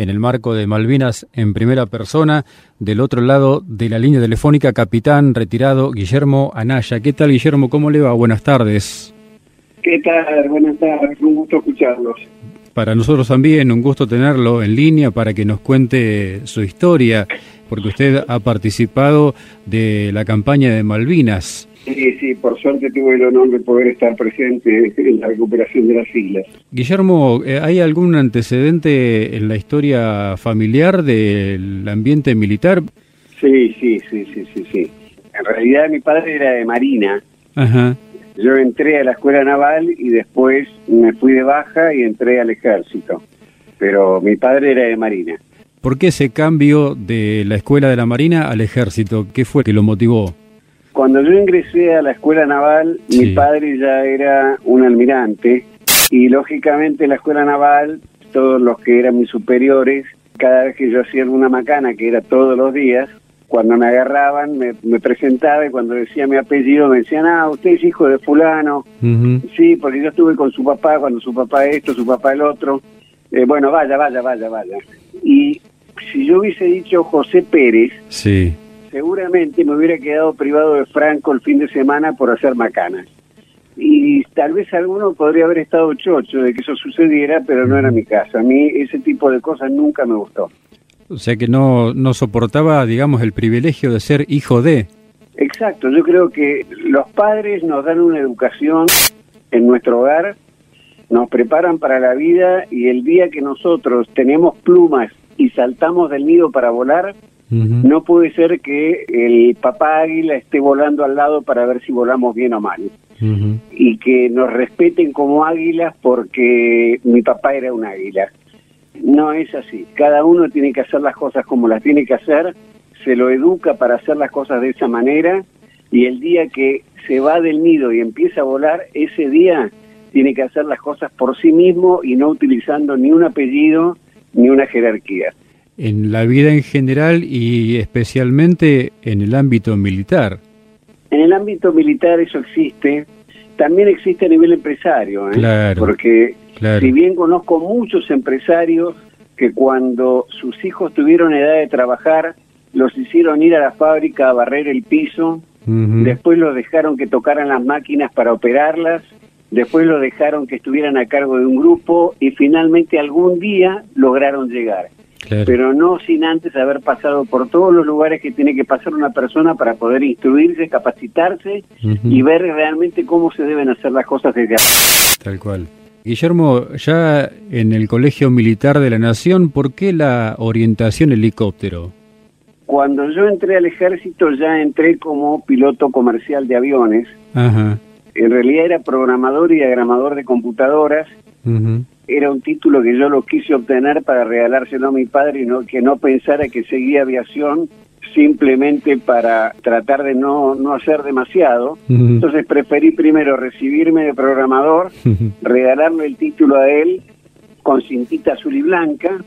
en el marco de Malvinas en primera persona. Del otro lado de la línea telefónica, capitán retirado Guillermo Anaya. ¿Qué tal, Guillermo? ¿Cómo le va? Buenas tardes. ¿Qué tal? Buenas tardes, un gusto escucharlos. Para nosotros también, un gusto tenerlo en línea para que nos cuente su historia, porque usted ha participado de la campaña de Malvinas. Sí, sí, por suerte tuve el honor de poder estar presente en la recuperación de las islas. Guillermo, eh, ¿hay algún antecedente en la historia familiar del ambiente militar? Sí, sí, sí, sí, sí, sí. En realidad mi padre era de Marina. Ajá. Yo entré a la escuela naval y después me fui de baja y entré al ejército. Pero mi padre era de Marina. ¿Por qué ese cambio de la escuela de la Marina al ejército? ¿Qué fue que lo motivó? Cuando yo ingresé a la escuela naval, Sí. mi padre ya era un almirante y lógicamente la escuela naval, todos los que eran mis superiores, cada vez que yo hacía alguna macana, que era todos los días, cuando me agarraban me, me presentaba y cuando decía mi apellido me decían, ah, usted es hijo de fulano, Ujú. sí, porque yo estuve con su papá, cuando su papá esto, su papá el otro, Eh, bueno, vaya, vaya, vaya, vaya. Y si yo hubiese dicho José Pérez, Sí. Seguramente me hubiera quedado privado de Franco el fin de semana por hacer macanas. Y tal vez alguno podría haber estado chocho de que eso sucediera, pero no era mi caso. A mí ese tipo de cosas nunca me gustó. O sea que no, no soportaba, digamos, el privilegio de ser hijo de. Exacto, yo creo que los padres nos dan una educación en nuestro hogar, nos preparan para la vida y el día que nosotros tenemos plumas y saltamos del nido para volar, No puede ser que el papá águila esté volando al lado para ver si volamos bien o mal. Y que nos respeten como águilas porque mi papá era un águila. No es así. Cada uno tiene que hacer las cosas como las tiene que hacer, se lo educa para hacer las cosas de esa manera y el día que se va del nido y empieza a volar, ese día tiene que hacer las cosas por sí mismo y no utilizando ni un apellido ni una jerarquía. En la vida en general y especialmente en el ámbito militar. En el ámbito militar eso existe, también existe a nivel empresario, ¿eh? Claro. porque Claro. Si bien conozco muchos empresarios que cuando sus hijos tuvieron edad de trabajar, los hicieron ir a la fábrica a barrer el piso, después los dejaron que tocaran las máquinas para operarlas, después los dejaron que estuvieran a cargo de un grupo y finalmente algún día lograron llegar. Claro. Pero no sin antes haber pasado por todos los lugares que tiene que pasar una persona para poder instruirse, capacitarse y ver realmente cómo se deben hacer las cosas desde. Tal cual. Guillermo, ya en el Colegio Militar de la Nación, ¿por qué la orientación helicóptero? Cuando yo entré al ejército ya entré como piloto comercial de aviones. Ajá. En realidad era programador y diagramador de computadoras. Ujú. Era un título que yo lo quise obtener para regalárselo a mi padre y no, que no pensara que seguía aviación simplemente para tratar de no, no hacer demasiado. Entonces preferí primero recibirme de programador, regalarle el título a él con cintita azul y blanca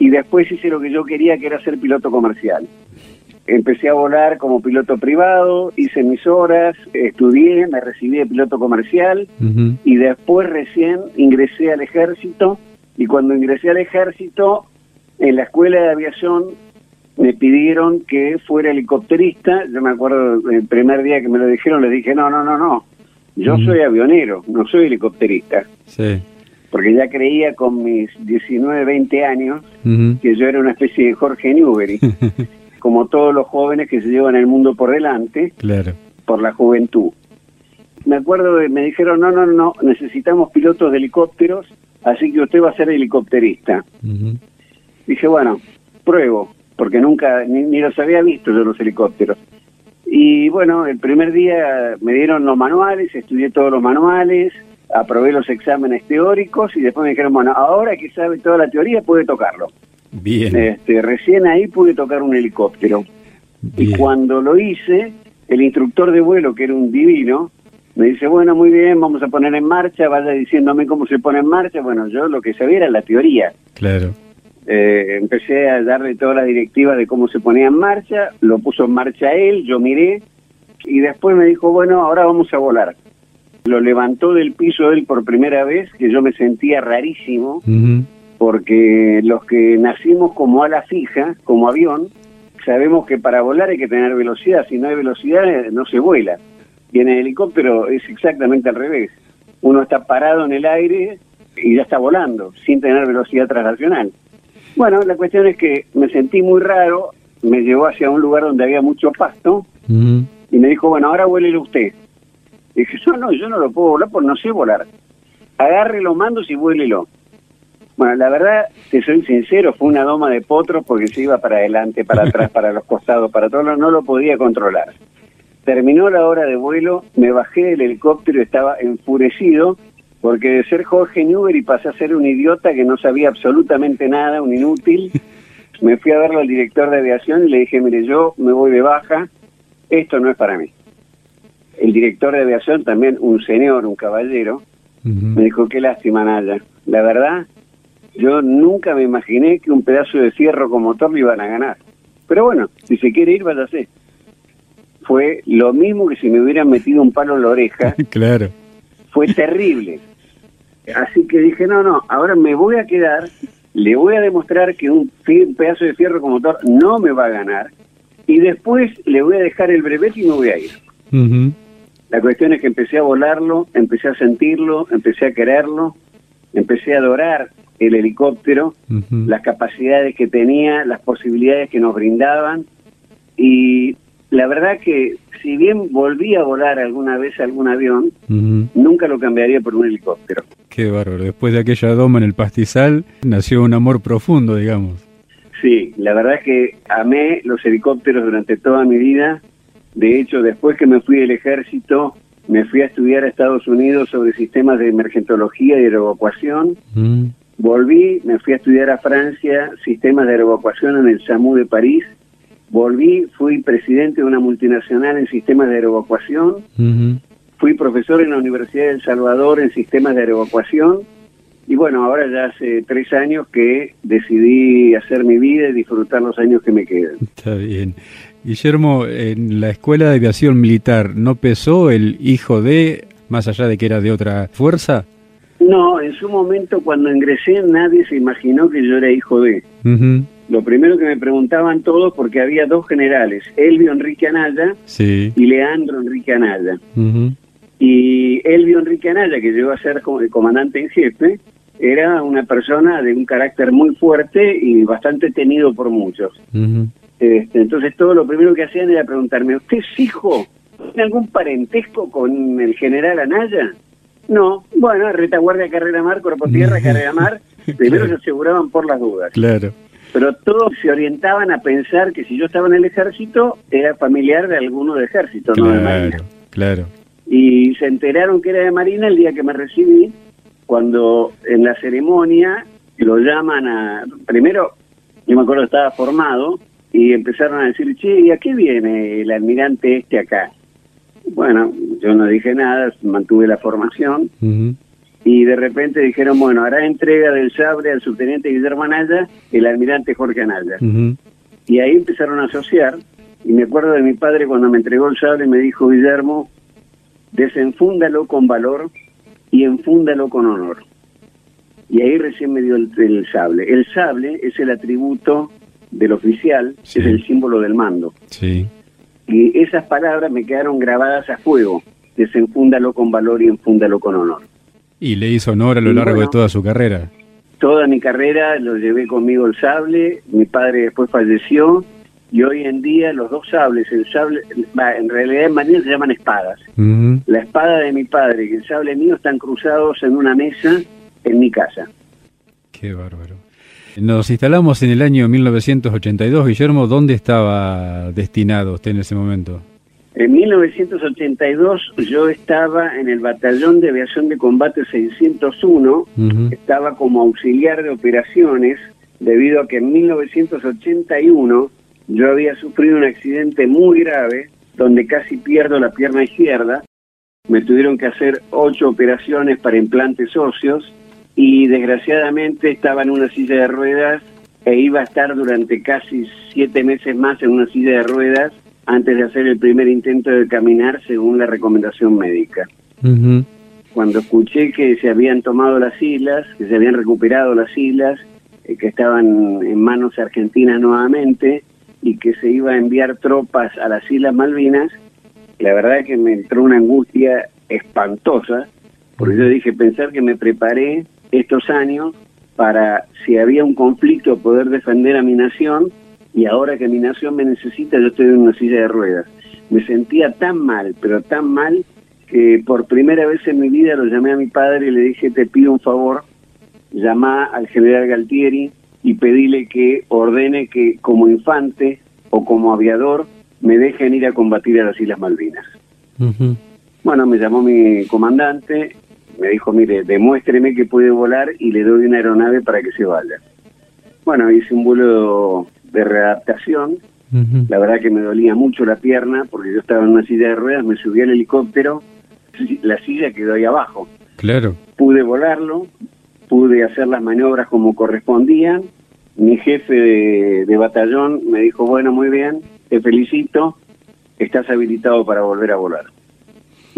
y después hice lo que yo quería, que era ser piloto comercial. Empecé a volar como piloto privado, hice mis horas, estudié, me recibí de piloto comercial y después recién ingresé al ejército. Y cuando ingresé al ejército, en la escuela de aviación me pidieron que fuera helicópterista. Yo me acuerdo el primer día que me lo dijeron, les dije, no, no, no, no, yo soy avionero, no soy helicópterista, Sí. porque ya creía con mis 19, 20 años que yo era una especie de Jorge Newbery, como todos los jóvenes que se llevan el mundo por delante Claro. por la juventud. Me acuerdo que me dijeron, no, no, no, necesitamos pilotos de helicópteros, así que usted va a ser helicópterista. Dije, bueno, pruebo, porque nunca, ni, ni los había visto yo los helicópteros. Y bueno, el primer día me dieron los manuales, estudié todos los manuales, aprobé los exámenes teóricos y después me dijeron, bueno, ahora que sabe toda la teoría puede tocarlo. Bien. Este, recién ahí pude tocar un helicóptero. Y cuando lo hice, el instructor de vuelo, que era un divino, me dice, bueno, muy bien, vamos a poner en marcha, vaya diciéndome cómo se pone en marcha. Bueno, yo lo que sabía era la teoría. Claro. Eh, empecé a darle todas las directivas de cómo se ponía en marcha, lo puso en marcha él, yo miré, y después me dijo, bueno, ahora vamos a volar. Lo levantó del piso él por primera vez, que yo me sentía rarísimo, Ujú. Porque los que nacimos como ala fija, como avión, sabemos que para volar hay que tener velocidad, si no hay velocidad eh, no se vuela. Y en el helicóptero es exactamente al revés. Uno está parado en el aire y ya está volando, sin tener velocidad traslacional. Bueno, la cuestión es que me sentí muy raro, me llevó hacia un lugar donde había mucho pasto y me dijo, bueno, ahora vuélelo usted. Y dije, yo no, yo no lo puedo volar porque no sé volar. Agarre los mandos y vuélelo. Bueno, la verdad, te soy sincero, fue una doma de potros porque se iba para adelante, para atrás, para los costados, para todos, no lo podía controlar. Terminó la hora de vuelo, me bajé del helicóptero y estaba enfurecido porque de ser Jorge Newber y pasé a ser un idiota que no sabía absolutamente nada, un inútil, me fui a verlo al director de aviación y le dije, mire, yo me voy de baja, esto no es para mí. El director de aviación, también un señor, un caballero, me dijo, qué lástima, Naya. La verdad, yo nunca me imaginé que un pedazo de fierro con motor le iban a ganar. Pero bueno, si se quiere ir, váyase. Fue lo mismo que si me hubieran metido un palo en la oreja. claro. Fue terrible. Así que dije, no, no, ahora me voy a quedar, le voy a demostrar que un, pedazo de fierro con motor no me va a ganar, y después le voy a dejar el brevete y me voy a ir. La cuestión es que empecé a volarlo, empecé a sentirlo, empecé a quererlo, empecé a adorar el helicóptero, las capacidades que tenía, las posibilidades que nos brindaban, y la verdad que si bien volví a volar alguna vez algún avión, nunca lo cambiaría por un helicóptero. Qué bárbaro. Después de aquella doma en el pastizal, nació un amor profundo, digamos. Sí, la verdad es que amé los helicópteros durante toda mi vida. De hecho, después que me fui del ejército, me fui a estudiar a Estados Unidos sobre sistemas de emergentología y aeroevacuación. Volví, me fui a estudiar a Francia sistemas de aeroevacuación en el SAMU de París Volví, fui presidente de una multinacional en sistemas de aeroevacuación. Fui profesor en la Universidad de El Salvador en sistemas de aeroevacuación. Y bueno, ahora ya hace tres años que decidí hacer mi vida y disfrutar los años que me quedan. Está bien. Guillermo, en la Escuela de Aviación Militar, ¿no pesó el hijo de, más allá de que era de otra fuerza? No, en su momento cuando ingresé nadie se imaginó que yo era hijo de lo primero que me preguntaban todos, porque había dos generales, Elvio Enrique Anaya y Leandro Enrique Anaya. Y Elvio Enrique Anaya, que llegó a ser el comandante en jefe, era una persona de un carácter muy fuerte y bastante tenido por muchos. este, entonces todo lo primero que hacían era preguntarme, ¿usted es hijo? ¿Tiene algún parentesco con el general Anaya? No, bueno, retaguardia, carrera mar, cuerpo tierra, carrera mar, primero se aseguraban por las dudas. Claro pero todos se orientaban a pensar que si yo estaba en el ejército era familiar de alguno de ejército, no de marina. Claro. Y se enteraron que era de marina el día que me recibí, cuando en la ceremonia lo llaman a... Primero, yo me acuerdo estaba formado y empezaron a decir, che, ¿y a qué viene el almirante este acá? Bueno, yo no dije nada, mantuve la formación y de repente dijeron, bueno, hará entrega del sable al subteniente Guillermo Anaya, el almirante Jorge Anaya. Y ahí empezaron a asociar, y me acuerdo de mi padre cuando me entregó el sable, me dijo, Guillermo, desenfúndalo con valor y enfúndalo con honor. Y ahí recién me dio el, sable. El sable es el atributo del oficial, es el símbolo del mando. Sí. Y esas palabras me quedaron grabadas a fuego. Desenfúndalo con valor y enfúndalo con honor. Y le hizo honor a lo largo de toda su carrera. Toda mi carrera lo llevé conmigo el sable, mi padre después falleció y hoy en día los dos sables, el sable, en realidad en Marina se llaman espadas. La espada de mi padre y el sable mío están cruzados en una mesa en mi casa. Qué bárbaro. Nos instalamos en el año 1982. Guillermo, ¿dónde estaba destinado usted en ese momento? En 1982 yo estaba en el Batallón de Aviación de Combate 601, estaba como auxiliar de operaciones, debido a que en 1981 yo había sufrido un accidente muy grave, donde casi pierdo la pierna izquierda, me tuvieron que hacer ocho operaciones para implantes óseos y desgraciadamente estaba en una silla de ruedas e iba a estar durante casi siete meses más en una silla de ruedas antes de hacer el primer intento de caminar según la recomendación médica. Cuando escuché que se habían tomado las islas, que se habían recuperado las islas eh, que estaban en manos argentinas nuevamente y que se iba a enviar tropas a las Islas Malvinas, la verdad que me entró una angustia espantosa, porque yo dije, pensar que me preparé estos años para, si había un conflicto, poder defender a mi nación, y ahora que mi nación me necesita, yo estoy en una silla de ruedas. Me sentía tan mal, pero tan mal, que por primera vez en mi vida lo llamé a mi padre y le dije, te pido un favor, llama al general Galtieri y pedile que ordene que como infante o como aviador me dejen ir a combatir a las Islas Malvinas. Bueno, me llamó mi comandante, me dijo, mire, demuéstreme que puede volar y le doy una aeronave para que se vaya. Bueno, hice un vuelo de readaptación, la verdad que me dolía mucho la pierna porque yo estaba en una silla de ruedas, me subí al helicóptero, la silla quedó ahí abajo. Claro. Pude volarlo, pude hacer las maniobras como correspondían. Mi jefe de, batallón me dijo, bueno, muy bien, te felicito, estás habilitado para volver a volar.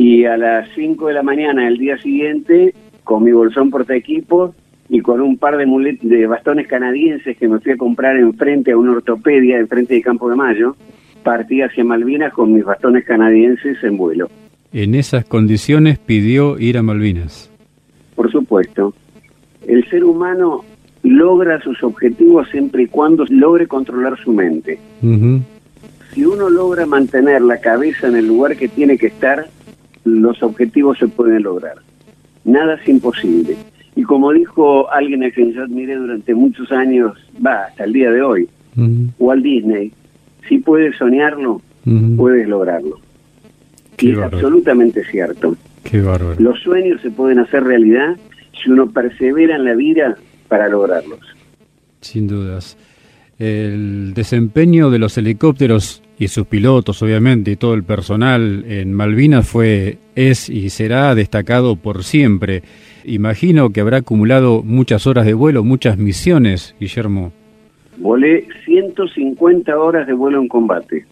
Y a las 5 de la mañana del día siguiente, con mi bolsón porta equipos y con un par de, de bastones canadienses que me fui a comprar enfrente a una ortopedia, enfrente de Campo de Mayo, partí hacia Malvinas con mis bastones canadienses en vuelo. En esas condiciones pidió ir a Malvinas. Por supuesto el ser humano logra sus objetivos siempre y cuando logre controlar su mente. Si uno logra mantener la cabeza en el lugar que tiene que estar, los objetivos se pueden lograr. Nada es imposible. Y como dijo alguien a quien yo admiré durante muchos años, va, hasta el día de hoy, Walt Disney, si puedes soñarlo, puedes lograrlo. y es absolutamente cierto. Los sueños se pueden hacer realidad si uno persevera en la vida para lograrlos. Sin dudas. El desempeño de los helicópteros y sus pilotos, obviamente, y todo el personal en Malvinas fue, es y será destacado por siempre. Imagino que habrá acumulado muchas horas de vuelo, muchas misiones, Guillermo. Volé 150 horas de vuelo en combate.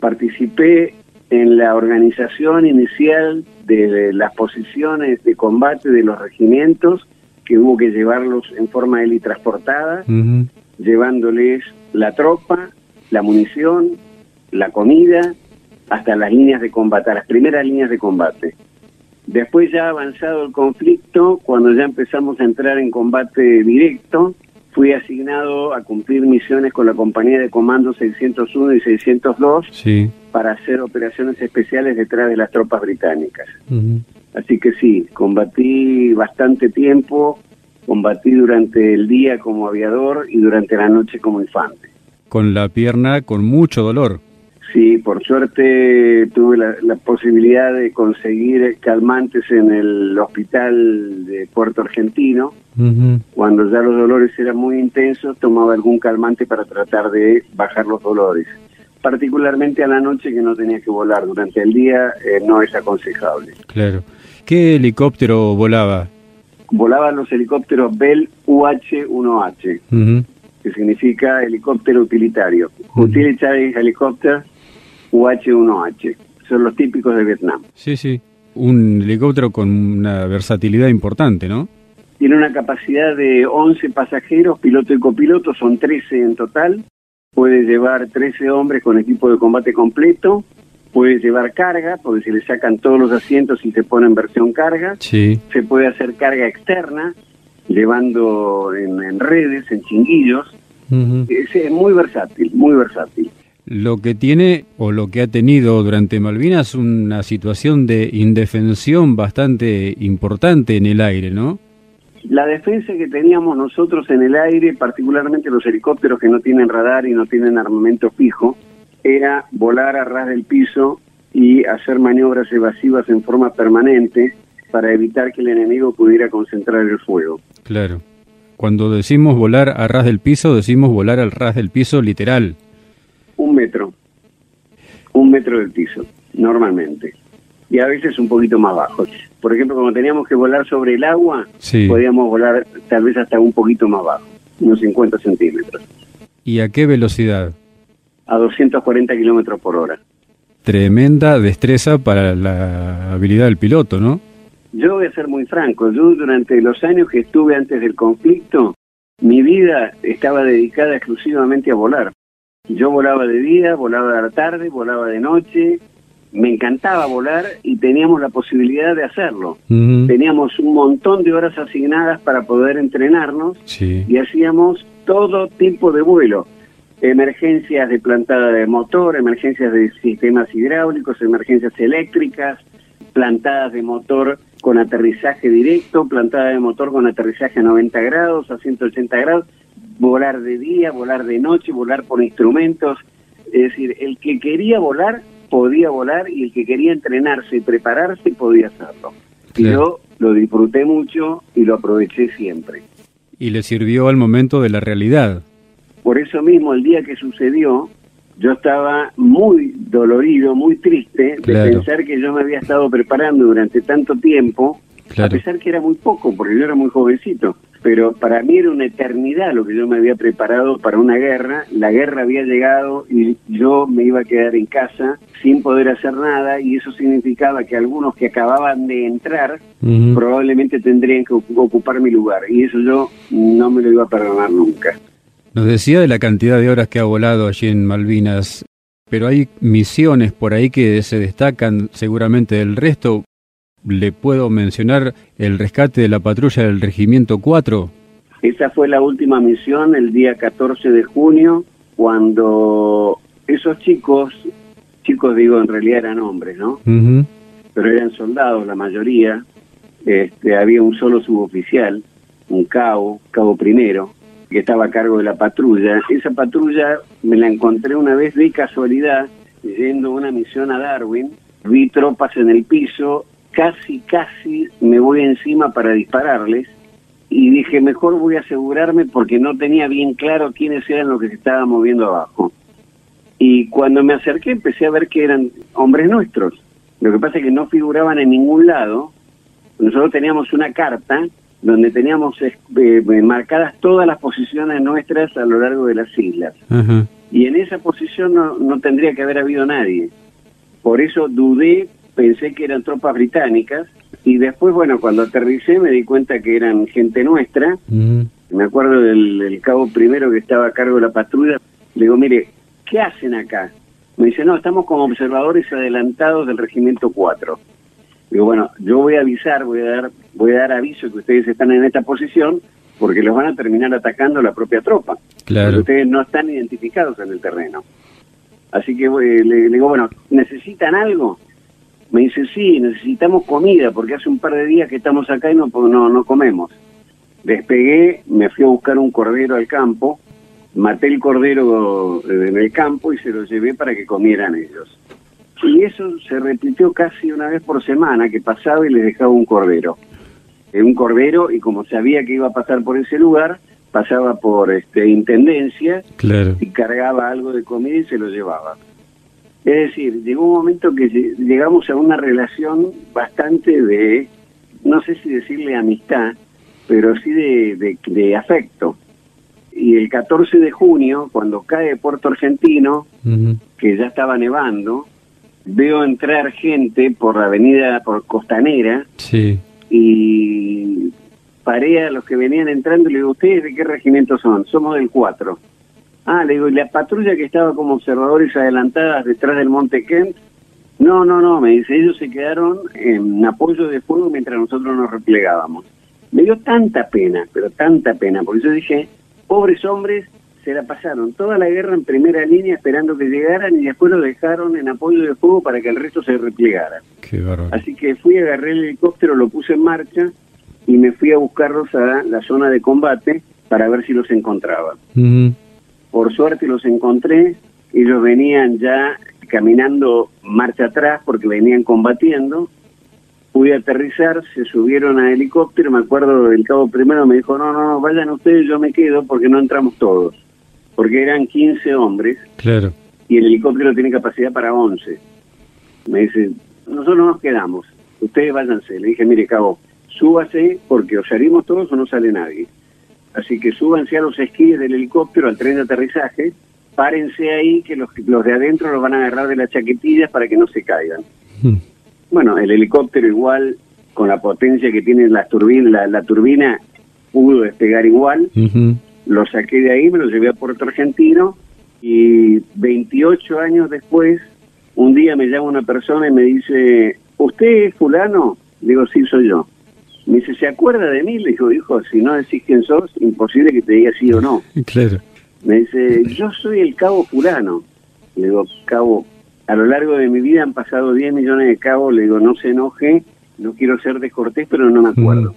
Participé en la organización inicial de las posiciones de combate de los regimientos, que hubo que llevarlos en forma helitransportada, llevándoles la tropa, la munición, la comida, hasta las líneas de combate, las primeras líneas de combate. Después ya avanzado el conflicto, cuando ya empezamos a entrar en combate directo, fui asignado a cumplir misiones con la compañía de comando 601 y 602 para hacer operaciones especiales detrás de las tropas británicas. Así que sí, combatí bastante tiempo, combatí durante el día como aviador y durante la noche como infante. Con la pierna con mucho dolor. Sí, por suerte tuve la, posibilidad de conseguir calmantes en el hospital de Puerto Argentino. Cuando ya los dolores eran muy intensos, tomaba algún calmante para tratar de bajar los dolores. Particularmente a la noche que no tenía que volar. Durante el día eh, no es aconsejable. Claro. ¿Qué helicóptero volaba? Volaban los helicópteros Bell UH-1H, que significa helicóptero utilitario. Utilitarian Helicopter UH-1H. Son los típicos de Vietnam. Sí, sí. Un helicóptero con una versatilidad importante, ¿no? Tiene una capacidad de 11 pasajeros, piloto y copiloto, son 13 en total. Puede llevar 13 hombres con equipo de combate completo. Puede llevar carga, porque se le sacan todos los asientos y se pone en versión carga. Sí. Se puede hacer carga externa, llevando en, redes, en chinguillos. es muy versátil, muy versátil lo que tiene o lo que ha tenido durante Malvinas una situación de indefensión bastante importante en el aire, ¿no? La defensa que teníamos nosotros en el aire, particularmente los helicópteros que no tienen radar y no tienen armamento fijo, era volar a ras del piso y hacer maniobras evasivas en forma permanente para evitar que el enemigo pudiera concentrar el fuego. Claro. Cuando decimos volar a ras del piso, decimos volar al ras del piso literal un metro, un metro del piso, normalmente. Y a veces un poquito más bajo. Por ejemplo, cuando teníamos que volar sobre el agua, podíamos volar tal vez hasta un poquito más bajo, unos 50 centímetros. ¿Y a qué velocidad? A 240 kilómetros por hora. Tremenda destreza para la habilidad del piloto, ¿no? Yo voy a ser muy franco. Yo durante los años que estuve antes del conflicto, mi vida estaba dedicada exclusivamente a volar. Yo volaba de día, volaba de la tarde, volaba de noche, me encantaba volar y teníamos la posibilidad de hacerlo. Teníamos un montón de horas asignadas para poder entrenarnos y hacíamos todo tipo de vuelo. Emergencias de plantada de motor, emergencias de sistemas hidráulicos, emergencias eléctricas, plantadas de motor con aterrizaje directo, plantada de motor con aterrizaje a 90 grados, a 180 grados, volar de día, volar de noche, volar por instrumentos. Es decir, el que quería volar podía volar y el que quería entrenarse y prepararse podía hacerlo. Y yo lo disfruté mucho y lo aproveché siempre. Y le sirvió al momento de la realidad. Por eso mismo, el día que sucedió, yo estaba muy dolorido, muy triste de pensar que yo me había estado preparando durante tanto tiempo, a pesar que era muy poco, porque yo era muy jovencito. Pero para mí era una eternidad lo que yo me había preparado para una guerra. La guerra había llegado y yo me iba a quedar en casa sin poder hacer nada y eso significaba que algunos que acababan de entrar probablemente tendrían que ocupar mi lugar y eso yo no me lo iba a perdonar nunca. Nos decía de la cantidad de horas que ha volado allí en Malvinas, pero hay misiones por ahí que se destacan seguramente del resto. ¿Le puedo mencionar el rescate de la patrulla del Regimiento 4? Esa fue la última misión el día 14 de junio, cuando esos chicos, chicos digo en realidad eran hombres, ¿no? Pero eran soldados la mayoría, este, había un solo suboficial, un cabo, cabo primero, que estaba a cargo de la patrulla. Esa patrulla me la encontré una vez de casualidad yendo una misión a Darwin. Vi tropas en el piso, casi, casi me voy encima para dispararles y dije, mejor voy a asegurarme porque no tenía bien claro quiénes eran los que se estaban moviendo abajo. Y cuando me acerqué empecé a ver que eran hombres nuestros. Lo que pasa es que no figuraban en ningún lado. Nosotros teníamos una carta donde teníamos eh, eh, marcadas todas las posiciones nuestras a lo largo de las islas. Y en esa posición no, no tendría que haber habido nadie. Por eso dudé, pensé que eran tropas británicas y después, bueno, cuando aterricé me di cuenta que eran gente nuestra. Me acuerdo del, cabo primero que estaba a cargo de la patrulla. Le digo, mire, ¿qué hacen acá? Me dice, no, estamos como observadores adelantados del Regimiento 4. Digo, bueno, yo voy a avisar, voy a dar, voy a dar aviso que ustedes están en esta posición porque los van a terminar atacando la propia tropa. Claro. ustedes no están identificados en el terreno. Así que eh, le, digo, bueno, ¿necesitan algo? Me dice, sí, necesitamos comida porque hace un par de días que estamos acá y no, no, no comemos. Despegué, me fui a buscar un cordero al campo, maté el cordero en el campo y se lo llevé para que comieran ellos. Y eso se repitió casi una vez por semana, que pasaba y les dejaba un cordero. Eh, un cordero, y como sabía que iba a pasar por ese lugar, pasaba por este, intendencia y cargaba algo de comida y se lo llevaba. Es decir, llegó un momento que llegamos a una relación bastante de, no sé si decirle amistad, pero sí de, de, afecto. Y el 14 de junio, cuando cae Puerto Argentino, que ya estaba nevando, veo entrar gente por la avenida por Costanera sí. y paré a los que venían entrando y le digo, ¿ustedes de qué regimiento son? Somos del 4. Ah, le digo, ¿y la patrulla que estaba como observadores adelantadas detrás del Monte Kent? No, no, no, me dice, ellos se quedaron en apoyo de fuego mientras nosotros nos replegábamos. Me dio tanta pena, pero tanta pena, porque yo dije, pobres hombres se la pasaron toda la guerra en primera línea esperando que llegaran y después lo dejaron en apoyo de fuego para que el resto se replegara. Así que fui, agarré el helicóptero, lo puse en marcha y me fui a buscarlos a la zona de combate para ver si los encontraba. Por suerte los encontré, ellos venían ya caminando marcha atrás porque venían combatiendo. Pude aterrizar, se subieron a helicóptero, me acuerdo del cabo primero me dijo, no, no, no, vayan ustedes, yo me quedo porque no entramos todos porque eran 15 hombres. Claro. Y el helicóptero tiene capacidad para 11. Me dice, nosotros nos quedamos, ustedes váyanse. Le dije, mire, cabo, súbase porque o salimos todos o no sale nadie. Así que súbanse a los esquíes del helicóptero al tren de aterrizaje, párense ahí que los, los de adentro los van a agarrar de las chaquetillas para que no se caigan. Hmm. Bueno, el helicóptero igual, con la potencia que tiene la turbina, la, turbina pudo despegar igual lo saqué de ahí, me lo llevé a Puerto Argentino y 28 años después, un día me llama una persona y me dice, ¿usted es fulano? Digo, sí, soy yo. Me dice, ¿se acuerda de mí? Le digo, hijo, si no decís quién sos, imposible que te diga sí o no. Claro. Me dice, yo soy el cabo fulano. Le digo, cabo, a lo largo de mi vida han pasado 10 millones de cabos. Le digo, no se enoje, no quiero ser descortés, pero no me acuerdo.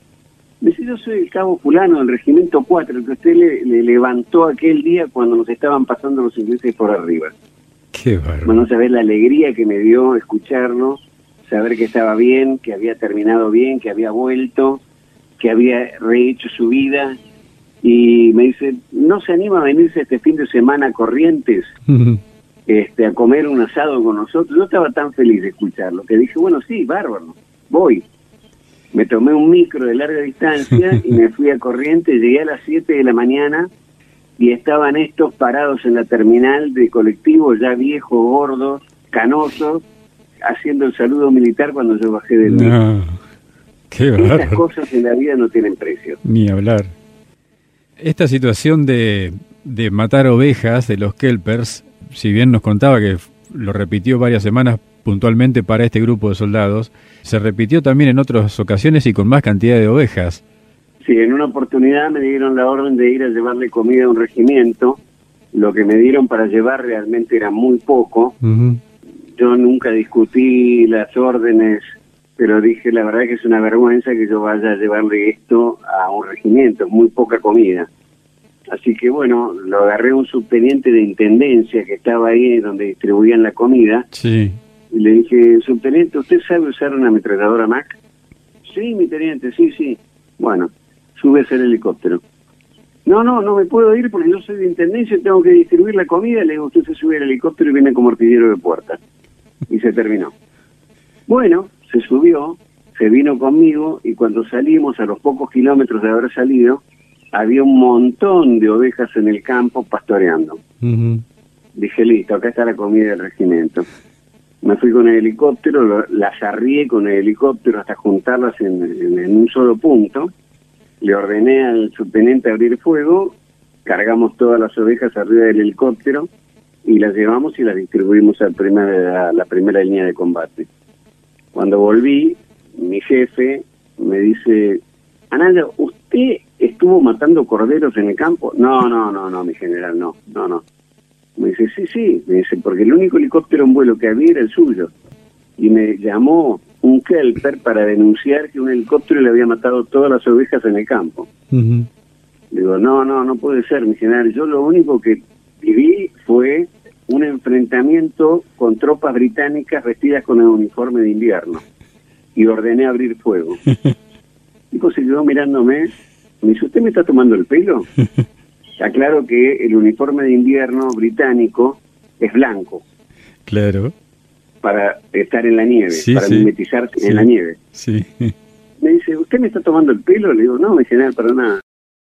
Me dice, yo soy el cabo fulano del regimiento 4, el que usted le, levantó aquel día cuando nos estaban pasando los ingleses por arriba. Qué bárbaro. Bueno, sabés la alegría que me dio escucharlo, saber que estaba bien, que había terminado bien, que había vuelto, que había rehecho su vida. Y me dice, ¿no se anima a venirse este fin de semana a Corrientes este, a comer un asado con nosotros? Yo estaba tan feliz de escucharlo que dije, bueno, sí, bárbaro, voy me tomé un micro de larga distancia y me fui a Corrientes, llegué a las 7 de la mañana y estaban estos parados en la terminal de colectivos ya viejos, gordos, canosos, haciendo el saludo militar cuando yo bajé del no, qué Estas cosas en la vida no tienen precio. Ni hablar. Esta situación de, de matar ovejas de los Kelpers, si bien nos contaba que lo repitió varias semanas puntualmente para este grupo de soldados, se repitió también en otras ocasiones y con más cantidad de ovejas. Sí, en una oportunidad me dieron la orden de ir a llevarle comida a un regimiento. Lo que me dieron para llevar realmente era muy poco. Yo nunca discutí las órdenes, pero dije, la verdad que es una vergüenza que yo vaya a llevarle esto a un regimiento, muy poca comida. Así que bueno, lo agarré a un subteniente de intendencia que estaba ahí donde distribuían la comida. Sí. Y le dije, subteniente, ¿usted sabe usar una ametralladora Mac? Sí, mi teniente, sí, sí. Bueno, sube el helicóptero. No, no, no me puedo ir porque yo soy de intendencia y tengo que distribuir la comida. Le digo, usted se sube al helicóptero y viene como artillero de puerta. Y se terminó. Bueno, se subió, se vino conmigo y cuando salimos, a los pocos kilómetros de haber salido, había un montón de ovejas en el campo pastoreando. Dije, listo, acá está la comida del regimiento. Me fui con el helicóptero, las arrié con el helicóptero hasta juntarlas en, un solo punto. Le ordené al subteniente abrir fuego, cargamos todas las ovejas arriba del helicóptero y las llevamos y las distribuimos a, la primera línea de combate. Cuando volví, mi jefe me dice, Anaya, ¿usted estuvo matando corderos en el campo? No, no, no, no, mi general, no, no, no. Me dice, sí, sí, me dice, porque el único helicóptero en vuelo que había era el suyo. Y me llamó un Kelper para denunciar que un helicóptero le había matado todas las ovejas en el campo. Digo, no, no, no puede ser, mi general. Yo lo único que viví fue un enfrentamiento con tropas británicas vestidas con el uniforme de invierno. Y ordené abrir fuego. Y tipo se quedó mirándome. Me dice, ¿usted me está tomando el pelo? Aclaro que el uniforme de invierno británico es blanco. Claro. Para estar en la nieve, para mimetizarse en la nieve. Sí. Me dice, ¿usted me está tomando el pelo? Le digo, no, me dice, nada, para nada.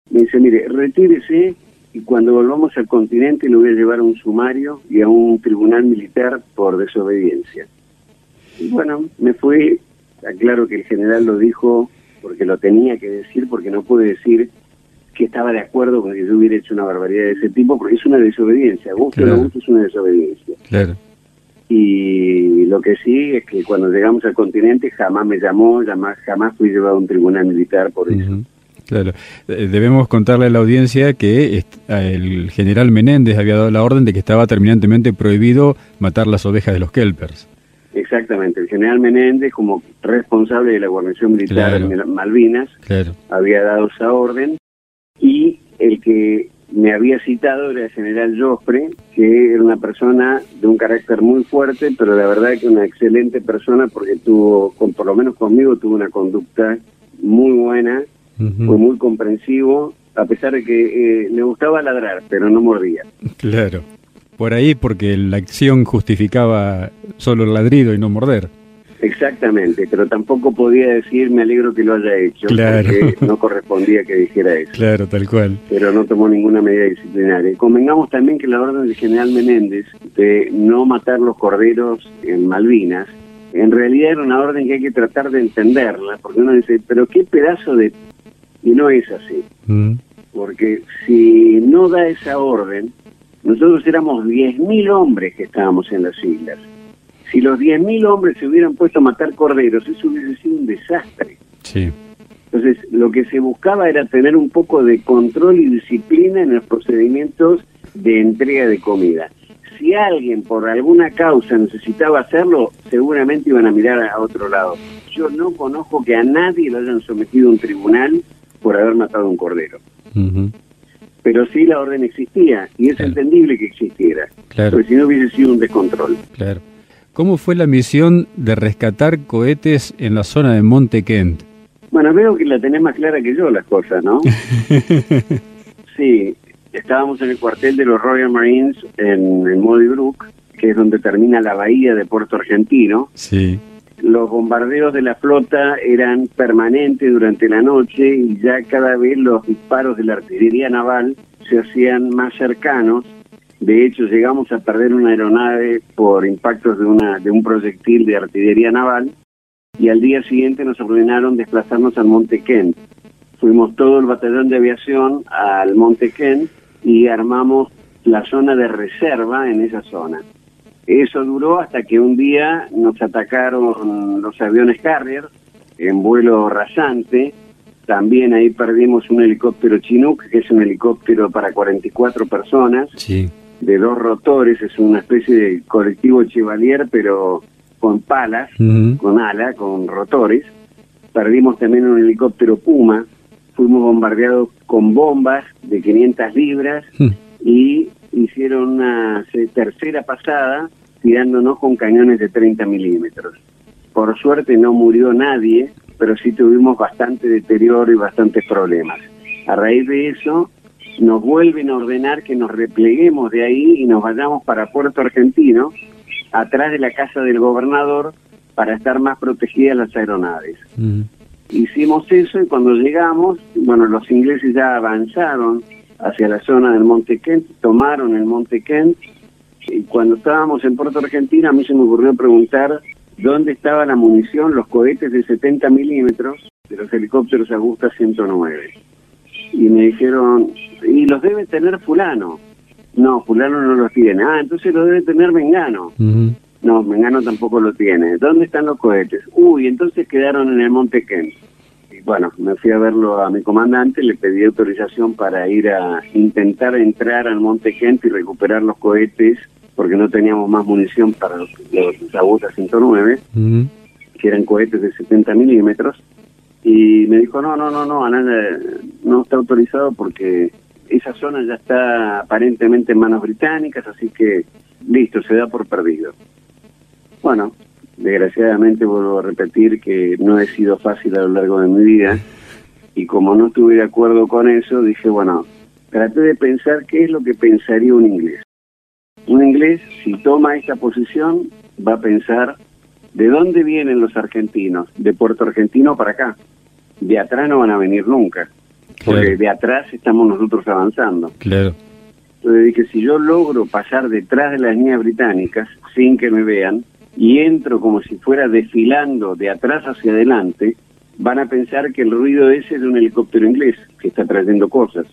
Me dice, mire, retírese y cuando volvamos al continente lo voy a llevar a un sumario y a un tribunal militar por desobediencia. Y bueno, me fui, aclaro que el general lo dijo porque lo tenía que decir, porque no pude decir que estaba de acuerdo con que yo hubiera hecho una barbaridad de ese tipo, porque es una desobediencia, gusto o no gusto es una desobediencia. Claro. Y lo que sí es que cuando llegamos al continente jamás me llamó, jamás, jamás fui llevado a un tribunal militar por eso. Claro, eh, debemos contarle a la audiencia que el general Menéndez había dado la orden de que estaba terminantemente prohibido matar las ovejas de los Kelpers. Exactamente, el general Menéndez, como responsable de la guarnición militar en Malvinas, había dado esa orden y el que me había citado era el general Joffre, que era una persona de un carácter muy fuerte, pero la verdad que una excelente persona porque tuvo, con, por lo menos conmigo, tuvo una conducta muy buena, fue muy comprensivo, a pesar de que eh, le gustaba ladrar, pero no mordía. Claro, por ahí porque la acción justificaba solo el ladrido y no morder. Exactamente, pero tampoco podía decir me alegro que lo haya hecho, porque no correspondía que dijera eso. Claro, tal cual. Pero no tomó ninguna medida disciplinaria. Convengamos también que la orden del general Menéndez de no matar los corderos en Malvinas, en realidad era una orden que hay que tratar de entenderla, porque uno dice, pero qué pedazo de... Y no es así. Mm. porque si no da esa orden, nosotros éramos 10.000 hombres que estábamos en las islas. Si los 10.000 hombres se hubieran puesto a matar corderos, eso hubiese sido un desastre. Sí. Entonces, lo que se buscaba era tener un poco de control y disciplina en los procedimientos de entrega de comida. Si alguien por alguna causa necesitaba hacerlo, seguramente iban a mirar a otro lado. Yo no conozco que a nadie lo hayan sometido a un tribunal por haber matado a un cordero. Pero sí la orden existía y es entendible que existiera. Claro. Porque si no hubiese sido un descontrol. Claro. ¿Cómo fue la misión de rescatar cohetes en la zona de Monte Kent? Bueno, veo que la tenés más clara que yo las cosas, ¿no? sí, estábamos en el cuartel de los Royal Marines en, en Brook, que es donde termina la bahía de Puerto Argentino. Sí. Los bombardeos de la flota eran permanentes durante la noche y ya cada vez los disparos de la artillería naval se hacían más cercanos. De hecho, llegamos a perder una aeronave por impactos de, una, de un proyectil de artillería naval y al día siguiente nos ordenaron desplazarnos al Monte Kent. Fuimos todo el batallón de aviación al Monte Kent y armamos la zona de reserva en esa zona. Eso duró hasta que un día nos atacaron los aviones Carrier en vuelo rasante. También ahí perdimos un helicóptero Chinook, que es un helicóptero para 44 personas, Sí. de dos rotores, es una especie de colectivo Chevalier, pero con palas, con ala, con rotores. Perdimos también un helicóptero Puma, fuimos bombardeados con bombas de 500 libras Hmm. y hicieron una tercera pasada tirándonos con cañones de 30 milímetros. Por suerte no murió nadie, pero sí tuvimos bastante deterioro y bastantes problemas. A raíz de eso, nos vuelven a ordenar que nos repleguemos de ahí y nos vayamos para Puerto Argentino, atrás de la casa del gobernador, para estar más protegidas las aeronaves. Hicimos eso y cuando llegamos, bueno, los ingleses ya avanzaron hacia la zona del Monte Kent, tomaron el Monte Kent y cuando estábamos en Puerto Argentina a mí se me ocurrió preguntar dónde estaba la munición, los cohetes de 70 milímetros de los helicópteros Augusta 109. Y me dijeron, y los debe tener fulano. No, fulano no los tiene. Ah, entonces los debe tener Mengano. No, Mengano tampoco lo tiene. ¿Dónde están los cohetes? Uy, entonces quedaron en el Monte Kent. Bueno, me fui a verlo a mi comandante, le pedí autorización para ir a intentar entrar al Monte Kent y recuperar los cohetes, porque no teníamos más munición para los, los Augusta 109, Ujú. que eran cohetes de 70 milímetros. Y me dijo, no, no, no, no, Anana, no está autorizado porque esa zona ya está aparentemente en manos británicas, así que listo, se da por perdido. Bueno, desgraciadamente vuelvo a repetir que no he sido fácil a lo largo de mi vida y como no estuve de acuerdo con eso, dije, bueno, traté de pensar qué es lo que pensaría un inglés. Un inglés, si toma esta posición, va a pensar, ¿de dónde vienen los argentinos? De Puerto Argentino para acá. De atrás no van a venir nunca, porque Claro. de atrás estamos nosotros avanzando. Claro. Entonces dije, si yo logro pasar detrás de las líneas británicas sin que me vean y entro como si fuera desfilando de atrás hacia adelante, van a pensar que el ruido ese es de un helicóptero inglés que está trayendo cosas.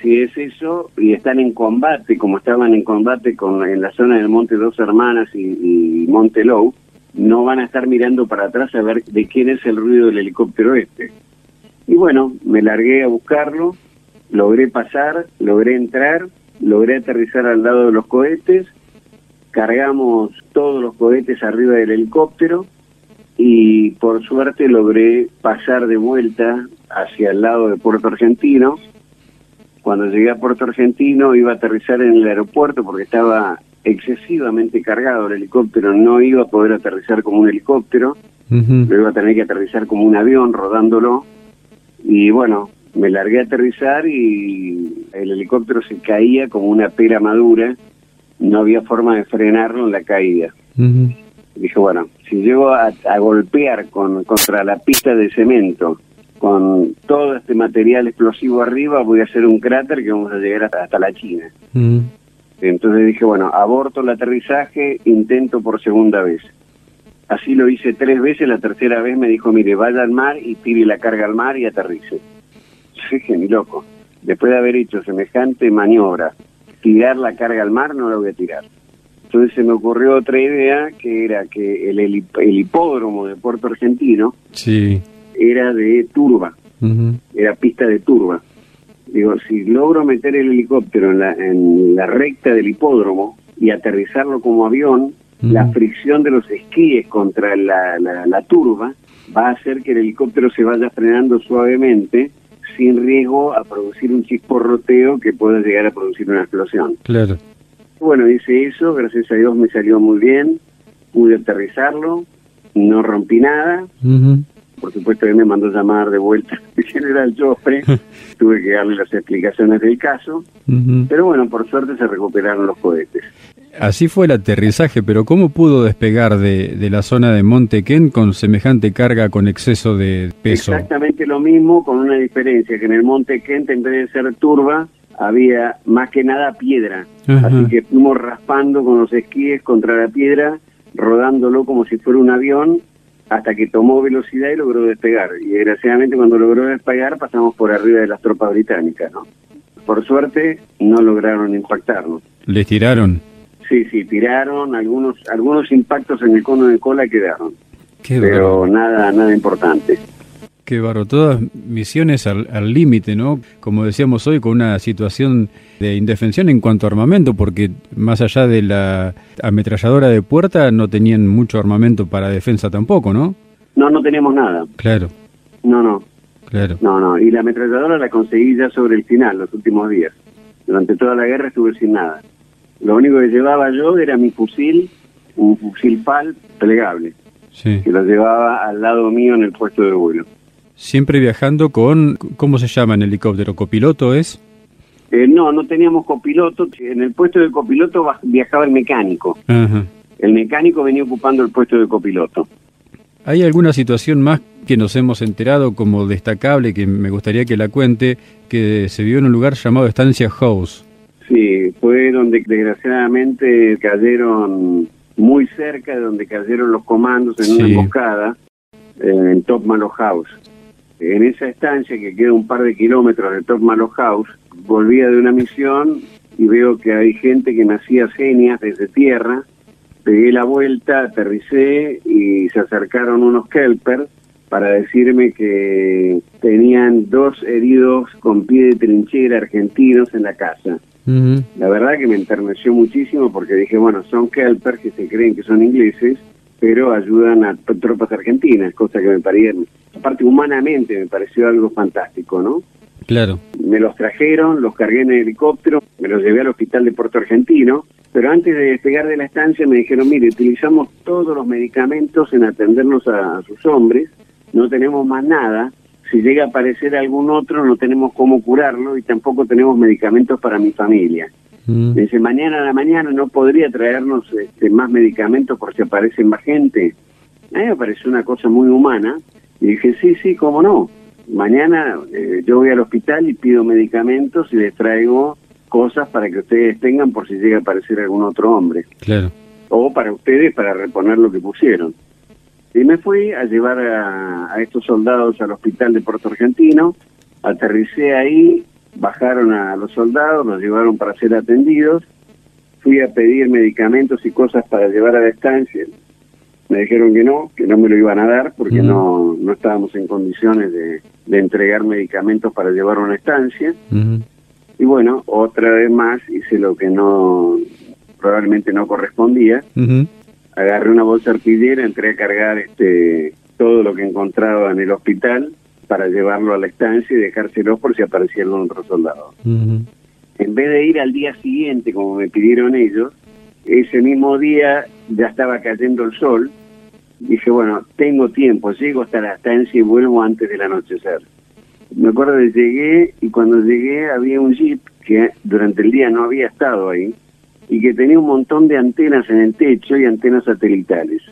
Si es eso y están en combate, como estaban en combate con, en la zona del Monte Dos Hermanas y, y Monte Low, no van a estar mirando para atrás a ver de quién es el ruido del helicóptero este. Y bueno, me largué a buscarlo, logré pasar, logré entrar, logré aterrizar al lado de los cohetes, cargamos todos los cohetes arriba del helicóptero y por suerte logré pasar de vuelta hacia el lado de Puerto Argentino. Cuando llegué a Puerto Argentino iba a aterrizar en el aeropuerto porque estaba excesivamente cargado el helicóptero, no iba a poder aterrizar como un helicóptero, Ujú. lo iba a tener que aterrizar como un avión rodándolo y bueno, me largué a aterrizar y el helicóptero se caía como una pera madura, no había forma de frenarlo en la caída. Ujú. Dije, bueno, si llego a, a golpear con, contra la pista de cemento con todo este material explosivo arriba, voy a hacer un cráter que vamos a llegar hasta, hasta la China. Entonces dije, bueno, aborto el aterrizaje, intento por segunda vez. Así lo hice tres veces, la tercera vez me dijo, mire, vaya al mar y tire la carga al mar y aterrice. Dije, ni loco. después de haber hecho semejante maniobra, tirar la carga al mar, no la voy a tirar. Entonces se me ocurrió otra idea, que era que el, hipódromo de Puerto Argentino sí. era de turba, era pista de turba. Digo, si logro meter el helicóptero en la, en la recta del hipódromo y aterrizarlo como avión, la fricción de los esquíes contra la, la, turba va a hacer que el helicóptero se vaya frenando suavemente sin riesgo a producir un chisporroteo que pueda llegar a producir una explosión. Claro. Bueno, hice eso, gracias a Dios me salió muy bien, pude aterrizarlo, no rompí nada. Por supuesto que me mandó llamar de vuelta el general Joffre, tuve que darle las explicaciones del caso, pero bueno, por suerte se recuperaron los cohetes. Así fue el aterrizaje, pero ¿cómo pudo despegar de, de la zona de Montequén con semejante carga con exceso de peso? Exactamente lo mismo, con una diferencia, que en el Montequén, en vez de ser turba, había más que nada piedra. Así que fuimos raspando con los esquíes contra la piedra, rodándolo como si fuera un avión, hasta que tomó velocidad y logró despegar. Y desgraciadamente cuando logró despegar pasamos por arriba de las tropas británicas, ¿no? Por suerte no lograron impactarnos. ¿Les tiraron? Sí, sí, tiraron, algunos algunos impactos en el cono de cola quedaron. pero nada nada importante. Qué barro, todas misiones al límite, ¿no? Como decíamos hoy, con una situación de indefensión en cuanto a armamento, porque más allá de la ametralladora de puerta, no tenían mucho armamento para defensa tampoco, ¿no? No, no teníamos nada. Claro. No, no. Claro. No, no, y la ametralladora la conseguí ya sobre el final, los últimos días. Durante toda la guerra estuve sin nada. Lo único que llevaba yo era mi fusil, un fusil PAL plegable, sí. que lo llevaba al lado mío en el puesto de vuelo. Siempre viajando con, ¿cómo se llama en helicóptero? ¿Copiloto es? Eh, no, no teníamos copiloto. En el puesto de copiloto viajaba el mecánico. El mecánico venía ocupando el puesto de copiloto. ¿Hay alguna situación más que nos hemos enterado como destacable que me gustaría que la cuente, que se vio en un lugar llamado Estancia House? Sí, fue donde desgraciadamente cayeron muy cerca de donde cayeron los comandos en una emboscada en Top Malo House. En esa estancia que queda un par de kilómetros de Top Malo House, volvía de una misión y veo que hay gente que me hacía señas desde tierra, pegué la vuelta, aterricé y se acercaron unos kelpers para decirme que tenían dos heridos con pie de trinchera argentinos en la casa. La verdad que me enterneció muchísimo porque dije, bueno, son kelpers que se creen que son ingleses, pero ayudan a tropas argentinas, cosa que me parecía, aparte humanamente me pareció algo fantástico, ¿no? Claro. Me los trajeron, los cargué en el helicóptero, me los llevé al hospital de Puerto Argentino, pero antes de despegar de la estancia me dijeron, mire, utilizamos todos los medicamentos en atendernos a, sus hombres, no tenemos más nada, si llega a aparecer algún otro no tenemos cómo curarlo y tampoco tenemos medicamentos para mi familia. Mm. Dice, mañana a la mañana no podría traernos este, más medicamentos por si aparece más gente. A mí me pareció una cosa muy humana. Y dije, sí, sí, cómo no. Mañana eh, yo voy al hospital y pido medicamentos y les traigo cosas para que ustedes tengan por si llega a aparecer algún otro hombre. Claro. O para ustedes para reponer lo que pusieron. Y me fui a llevar a, a estos soldados al hospital de Puerto Argentino, aterricé ahí bajaron a los soldados, los llevaron para ser atendidos, fui a pedir medicamentos y cosas para llevar a la estancia, me dijeron que no, que no me lo iban a dar porque no, no estábamos en condiciones de, entregar medicamentos para llevar a una estancia. Y bueno, otra vez más hice lo que no probablemente no correspondía. Agarré una bolsa artillera, entré a cargar este todo lo que encontraba en el hospital para llevarlo a la estancia y dejárselo por si aparecía algún otro soldado. En vez de ir al día siguiente, como me pidieron ellos, ese mismo día ya estaba cayendo el sol. Dije, bueno, tengo tiempo, llego hasta la estancia y vuelvo antes del anochecer. Me acuerdo que llegué y cuando llegué había un jeep que durante el día no había estado ahí y que tenía un montón de antenas en el techo y antenas satelitales.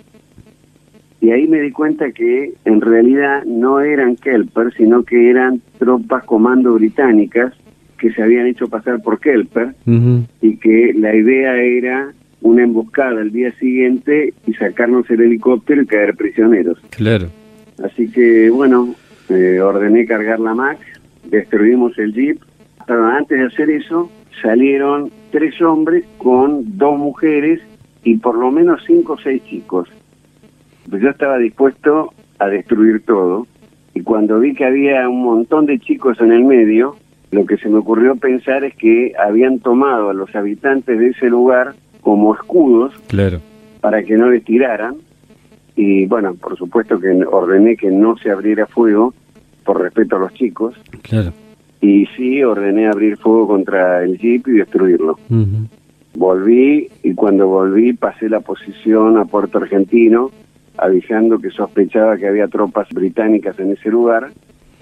Y ahí me di cuenta que en realidad no eran Kelper, sino que eran tropas comando británicas que se habían hecho pasar por Kelper y que la idea era una emboscada al día siguiente y sacarnos el helicóptero y caer prisioneros. Claro. Así que bueno, eh, ordené cargar la Max, destruimos el jeep, Pero antes de hacer eso, salieron tres hombres con dos mujeres y por lo menos cinco o seis chicos. Pues yo estaba dispuesto a destruir todo y cuando vi que había un montón de chicos en el medio, lo que se me ocurrió pensar es que habían tomado a los habitantes de ese lugar como escudos claro. para que no les tiraran. Y bueno, por supuesto que ordené que no se abriera fuego por respeto a los chicos. Claro. Y sí ordené abrir fuego contra el jeep y destruirlo. Volví y cuando volví pasé la posición a Puerto Argentino avisando que sospechaba que había tropas británicas en ese lugar.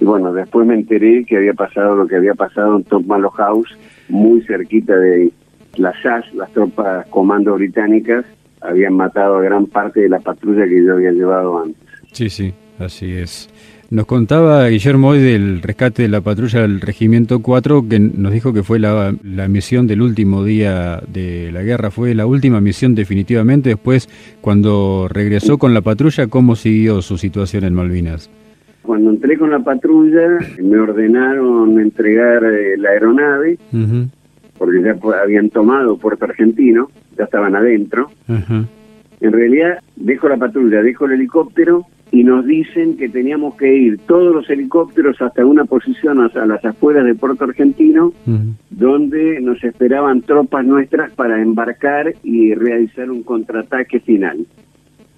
Y bueno, después me enteré que había pasado lo que había pasado en Top Malo House, muy cerquita de las SAS, las tropas comando británicas, habían matado a gran parte de la patrulla que yo había llevado antes. Sí, sí, así es. Nos contaba Guillermo hoy del rescate de la patrulla del Regimiento 4, que nos dijo que fue la, la, misión del último día de la guerra, fue la última misión definitivamente. Después, cuando regresó con la patrulla, ¿cómo siguió su situación en Malvinas? Cuando entré con la patrulla, me ordenaron entregar eh, la aeronave, porque ya habían tomado Puerto Argentino, ya estaban adentro. En realidad, dejo la patrulla, dejo el helicóptero y nos dicen que teníamos que ir todos los helicópteros hasta una posición a las afueras de Puerto Argentino, donde nos esperaban tropas nuestras para embarcar y realizar un contraataque final.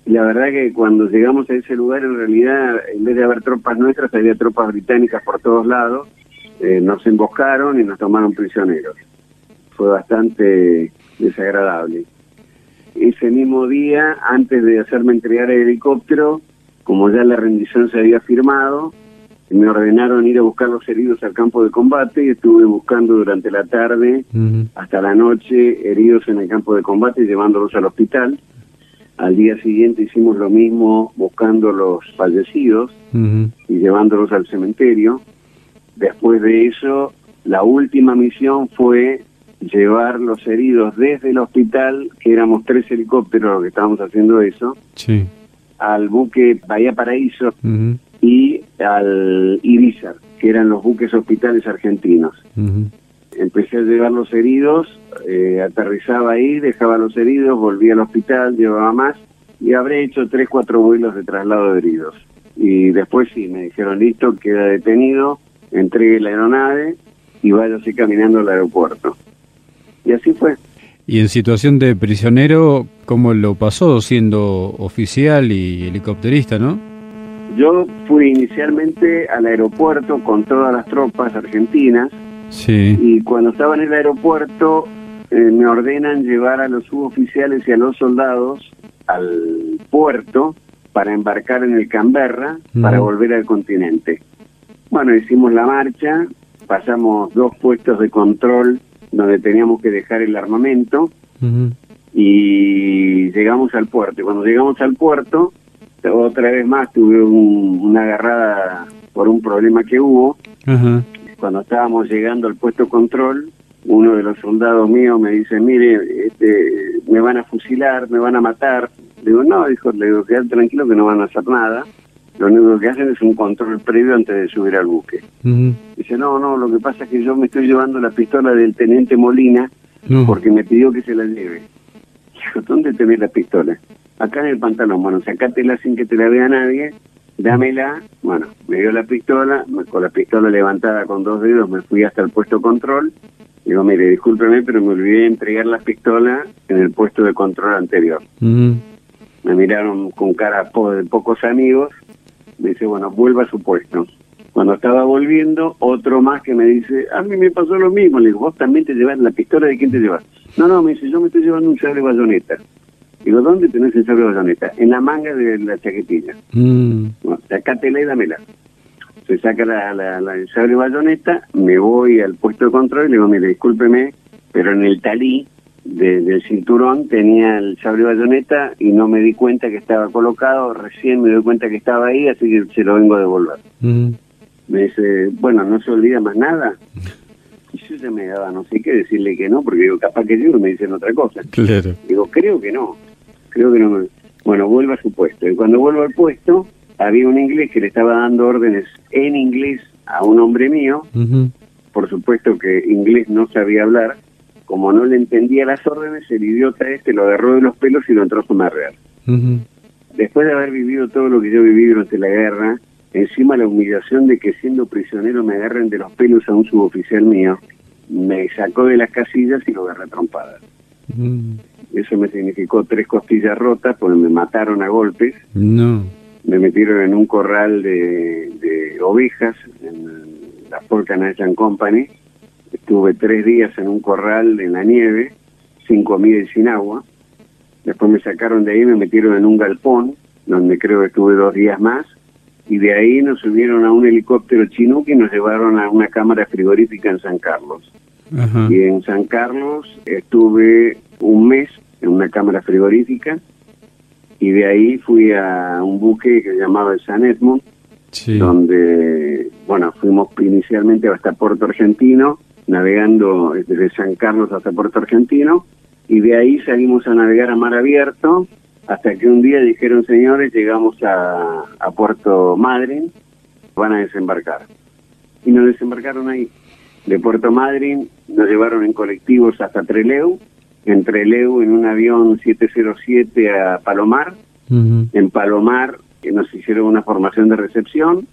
Y la verdad que cuando llegamos a ese lugar, en realidad, en vez de haber tropas nuestras, había tropas británicas por todos lados, eh, nos emboscaron y nos tomaron prisioneros. Fue bastante desagradable. Ese mismo día, antes de hacerme entregar el helicóptero, como ya la rendición se había firmado, me ordenaron ir a buscar los heridos al campo de combate y estuve buscando durante la tarde hasta la noche heridos en el campo de combate y llevándolos al hospital. Al día siguiente hicimos lo mismo buscando los fallecidos y llevándolos al cementerio. Después de eso, la última misión fue llevar los heridos desde el hospital, que éramos tres helicópteros los que estábamos haciendo eso, sí al buque Bahía Paraíso y al Ibiza, que eran los buques hospitales argentinos. Empecé a llevar los heridos, eh, aterrizaba ahí, dejaba los heridos, volvía al hospital, llevaba más y habré hecho tres, cuatro vuelos de traslado de heridos. Y después sí, me dijeron, listo, queda detenido, entregue la aeronave y váyase caminando al aeropuerto. Y así fue. Y en situación de prisionero, ¿cómo lo pasó siendo oficial y helicópterista, no? Yo fui inicialmente al aeropuerto con todas las tropas argentinas. Sí. Y cuando estaba en el aeropuerto, eh, me ordenan llevar a los suboficiales y a los soldados al puerto para embarcar en el Canberra para volver al continente. Bueno, hicimos la marcha, pasamos dos puestos de control donde teníamos que dejar el armamento y llegamos al puerto. Y cuando llegamos al puerto, otra vez más tuve una agarrada por un problema que hubo. Cuando estábamos llegando al puesto control, uno de los soldados míos me dice, mire, este, me van a fusilar, me van a matar. Le digo, no, dijo, le digo, quedad tranquilo que no van a hacer nada. Lo único que hacen es un control previo antes de subir al buque. Dice, no, no, lo que pasa es que yo me estoy llevando la pistola del teniente Molina porque me pidió que se la lleve. Dijo, ¿dónde tenés la pistola? Acá en el pantalón. Bueno, sacátela sin que te la vea nadie, dámela. Bueno, me dio la pistola, con la pistola levantada con dos dedos me fui hasta el puesto control. Digo, mire, discúlpeme, pero me olvidé de entregar la pistola en el puesto de control anterior. Me miraron con cara de pocos amigos me dice, bueno, vuelva a su puesto. Cuando estaba volviendo, otro más que me dice, a mí me pasó lo mismo. Le digo, vos también te llevas la pistola, ¿de quién te llevas? No, no, me dice, yo me estoy llevando un sable bayoneta. Digo, ¿dónde tenés el sable bayoneta? En la manga de la chaquetilla. Mm. Bueno, sacátela y dámela. Se saca la, la, la, el sable bayoneta, me voy al puesto de control y le digo, mire, discúlpeme, pero en el talí del cinturón tenía el sable bayoneta y no me di cuenta que estaba colocado, recién me doy cuenta que estaba ahí, así que se lo vengo a devolver. Me dice, bueno, no se olvida más nada. Y yo ya me daba no sé qué decirle que no, porque digo, capaz que yo me dicen otra cosa. Claro. Digo, creo que no, creo que no. Bueno, vuelvo a su puesto. Y cuando vuelvo al puesto, había un inglés que le estaba dando órdenes en inglés a un hombre mío, por supuesto que inglés no sabía hablar, como no le entendía las órdenes, el idiota este lo agarró de los pelos y lo entró a somarrear. Después de haber vivido todo lo que yo viví durante la guerra, encima la humillación de que siendo prisionero me agarren de los pelos a un suboficial mío, me sacó de las casillas y lo agarré trompadas. Eso me significó tres costillas rotas porque me mataron a golpes. No. Me metieron en un corral de, de ovejas en la Ford Canadian Company. Estuve tres días en un corral en la nieve, sin comida y sin agua. Después me sacaron de ahí, me metieron en un galpón, donde creo que estuve dos días más. Y de ahí nos subieron a un helicóptero chinook y nos llevaron a una cámara frigorífica en San Carlos. Y en San Carlos estuve un mes en una cámara frigorífica y de ahí fui a un buque que se llamaba el San Edmund, Sí. donde, bueno, fuimos inicialmente hasta Puerto Argentino, navegando desde San Carlos hasta Puerto Argentino, y de ahí salimos a navegar a mar abierto, hasta que un día dijeron, señores, llegamos a, a Puerto Madryn, van a desembarcar. Y nos desembarcaron ahí. De Puerto Madryn nos llevaron en colectivos hasta Treleu, en Treleu en un avión 707 a Palomar, en Palomar que nos hicieron una formación de recepción.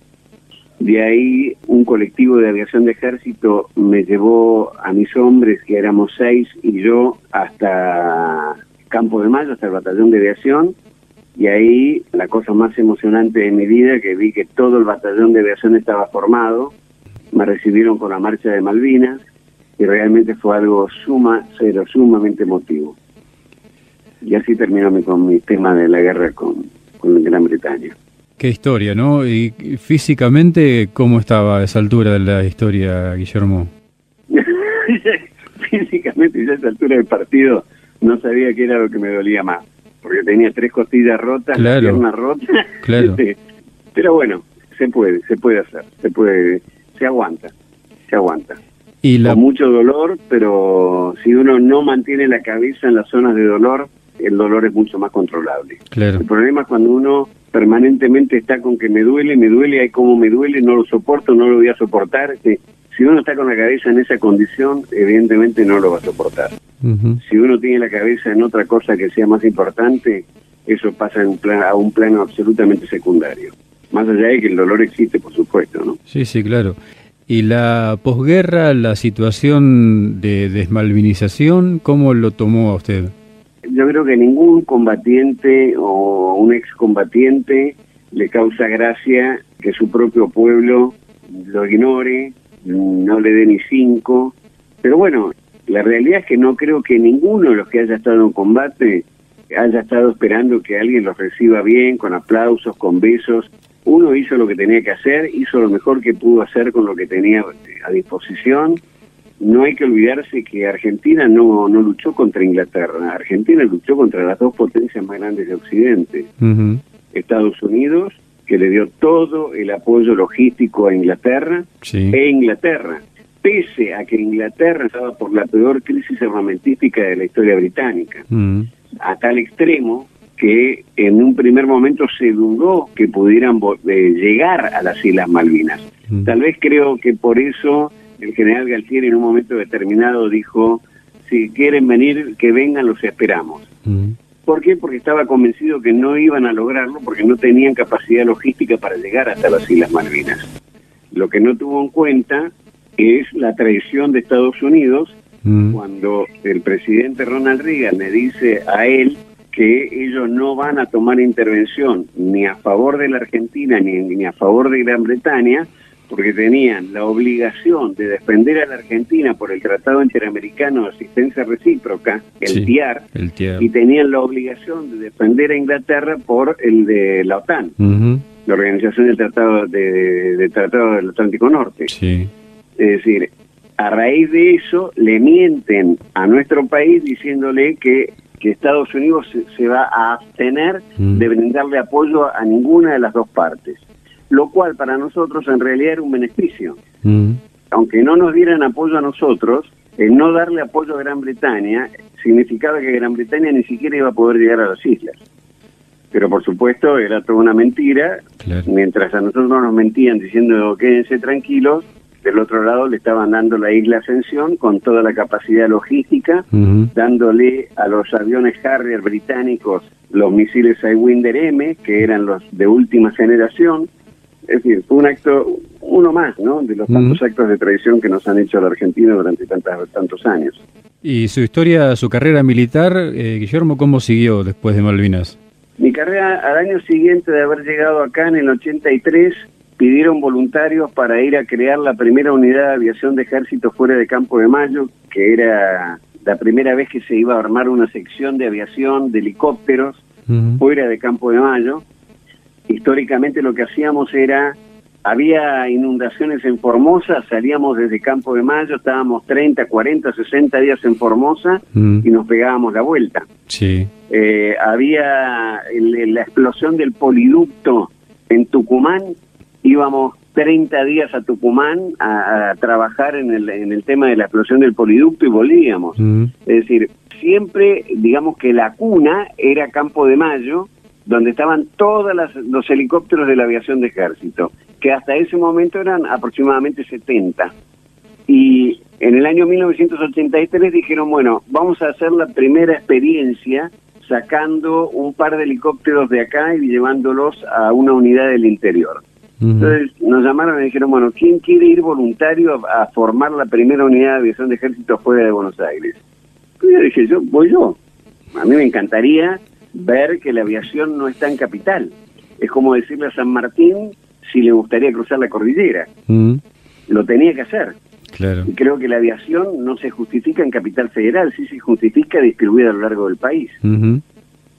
De ahí un colectivo de aviación de ejército me llevó a mis hombres, que éramos seis, y yo hasta Campo de Mayo, hasta el batallón de aviación. Y ahí la cosa más emocionante de mi vida, que vi que todo el batallón de aviación estaba formado. Me recibieron con la marcha de Malvinas y realmente fue algo suma, sumamente emotivo. Y así terminó mi, con mi tema de la guerra con, con Gran Bretaña. Qué historia, ¿no? Y físicamente, ¿cómo estaba a esa altura de la historia, Guillermo? Físicamente, ya a esa altura del partido, no sabía qué era lo que me dolía más. Porque tenía tres costillas rotas, Claro. la pierna rota. Claro. Pero bueno, se puede, se puede hacer, se puede, se aguanta, se aguanta. Y la... Con mucho dolor, pero si uno no mantiene la cabeza en las zonas de dolor, el dolor es mucho más controlable. Claro. El problema es cuando uno permanentemente está con que me duele, me duele, hay como me duele, no lo soporto, no lo voy a soportar. Si uno está con la cabeza en esa condición, evidentemente no lo va a soportar. Si uno tiene la cabeza en otra cosa que sea más importante, eso pasa en un plan- a un plano absolutamente secundario. Más allá de que el dolor existe, por supuesto, ¿no? Sí, sí, claro. Y la posguerra, la situación de desmalvinización, ¿cómo lo tomó a usted? Yo creo que ningún combatiente o un excombatiente le causa gracia que su propio pueblo lo ignore, no le dé ni cinco. Pero bueno, la realidad es que no creo que ninguno de los que haya estado en combate haya estado esperando que alguien los reciba bien, con aplausos, con besos. Uno hizo lo que tenía que hacer, hizo lo mejor que pudo hacer con lo que tenía a disposición no hay que olvidarse que Argentina no, no luchó contra Inglaterra, Argentina luchó contra las dos potencias más grandes de Occidente. Estados Unidos, que le dio todo el apoyo logístico a Inglaterra, Sí. e Inglaterra, pese a que Inglaterra estaba por la peor crisis armamentística de la historia británica, a tal extremo que en un primer momento se dudó que pudieran eh, llegar a las Islas Malvinas. Tal vez creo que por eso el general Galtieri en un momento determinado dijo, si quieren venir, que vengan, los esperamos. Mm. ¿Por qué? Porque estaba convencido que no iban a lograrlo porque no tenían capacidad logística para llegar hasta las Islas Malvinas. Lo que no tuvo en cuenta es la traición de Estados Unidos Mm. cuando el presidente Ronald Reagan le dice a él que ellos no van a tomar intervención ni a favor de la Argentina ni, ni a favor de Gran Bretaña, porque tenían la obligación de defender a la Argentina por el Tratado Interamericano de Asistencia Recíproca, el Sí, TIAR, El tierra. y tenían la obligación de defender a Inglaterra por el de la OTAN, la Organización del Tratado, de- del Tratado del Atlántico Norte. Sí. Es decir, a raíz de eso le mienten a nuestro país diciéndole que, que Estados Unidos se, se va a abstener Mm. de brindarle apoyo a ninguna de las dos partes, lo cual para nosotros en realidad era un beneficio. Mm. Aunque no nos dieran apoyo a nosotros, el no darle apoyo a Gran Bretaña significaba que Gran Bretaña ni siquiera iba a poder llegar a las islas. Pero por supuesto era toda una mentira, Claro. mientras a nosotros nos mentían diciendo quédense tranquilos, del otro lado le estaban dando la isla Ascensión con toda la capacidad logística, dándole a los aviones Harrier británicos los misiles Sidewinder M, que eran los de última generación. Es decir, fue un acto, uno más, ¿no? De los tantos actos de traición que nos han hecho a la Argentina durante tantas, tantos años. ¿Y su historia, su carrera militar, eh, Guillermo, cómo siguió después de Malvinas? Mi carrera al año siguiente de haber llegado acá en el 83, pidieron voluntarios para ir a crear la primera unidad de aviación de ejército fuera de Campo de Mayo, que era la primera vez que se iba a armar una sección de aviación de helicópteros fuera de Campo de Mayo. Históricamente lo que hacíamos era, había inundaciones en Formosa, salíamos desde Campo de Mayo, estábamos 30, 40, 60 días en Formosa y nos pegábamos la vuelta. Sí. Eh, había la explosión del poliducto en Tucumán, íbamos 30 días a Tucumán a, trabajar en el, en el tema de la explosión del poliducto y volvíamos. Es decir, siempre, digamos que la cuna era Campo de Mayo, donde estaban todos los helicópteros de la aviación de ejército, que hasta ese momento eran aproximadamente 70. Y en el año 1983 dijeron, bueno, vamos a hacer la primera experiencia sacando un par de helicópteros de acá y llevándolos a una unidad del interior. Entonces nos llamaron y dijeron, bueno, ¿quién quiere ir voluntario a, formar la primera unidad de aviación de ejército fuera de Buenos Aires? Y yo dije, yo voy yo. A mí me encantaría ver que la aviación no está en capital. Es como decirle a San Martín si le gustaría cruzar la cordillera. Lo tenía que hacer. Claro. Y creo que la aviación no se justifica en capital federal, sí se justifica distribuida a lo largo del país.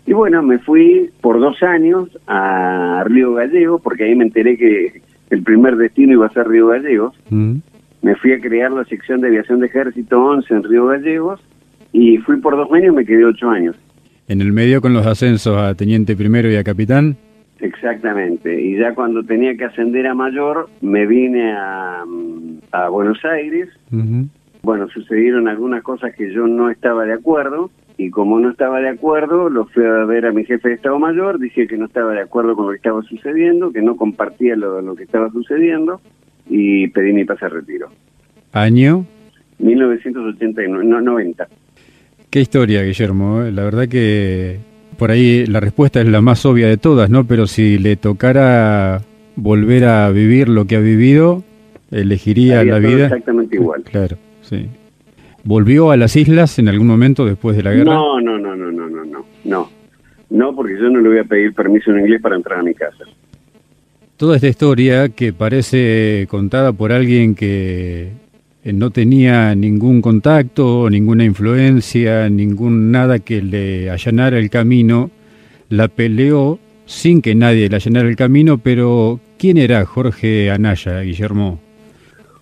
Y bueno, me fui por dos años a Río Gallegos, porque ahí me enteré que el primer destino iba a ser Río Gallegos. Mm. Me fui a crear la sección de aviación de ejército 11 en Río Gallegos y fui por dos años y me quedé ocho años. ¿En el medio con los ascensos a teniente primero y a capitán? Exactamente. Y ya cuando tenía que ascender a mayor, me vine a, a Buenos Aires. Bueno, sucedieron algunas cosas que yo no estaba de acuerdo y como no estaba de acuerdo, lo fui a ver a mi jefe de Estado Mayor, dije que no estaba de acuerdo con lo que estaba sucediendo, que no compartía lo, lo que estaba sucediendo y pedí mi pase de retiro. ¿Año? 1989, no, 90. Qué historia, Guillermo. ¿eh? La verdad que por ahí la respuesta es la más obvia de todas, ¿no? Pero si le tocara volver a vivir lo que ha vivido, elegiría la vida. Exactamente igual. Claro, sí. ¿Volvió a las islas en algún momento después de la guerra? No, no, no, no, no, no, no, no. No, porque yo no le voy a pedir permiso en inglés para entrar a mi casa. Toda esta historia que parece contada por alguien que no tenía ningún contacto, ninguna influencia, ningún nada que le allanara el camino, la peleó sin que nadie le allanara el camino, pero ¿quién era Jorge Anaya, Guillermo?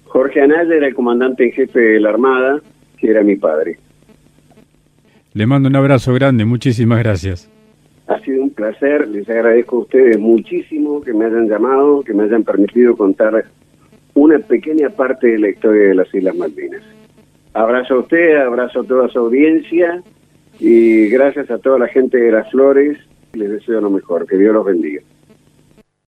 Jorge Anaya era el comandante en jefe de la Armada, que era mi padre. Le mando un abrazo grande, muchísimas gracias. Ha sido un placer, les agradezco a ustedes muchísimo que me hayan llamado, que me hayan permitido contar una pequeña parte de la historia de las Islas Malvinas. Abrazo a usted, abrazo a toda su audiencia y gracias a toda la gente de las flores, les deseo lo mejor, que Dios los bendiga.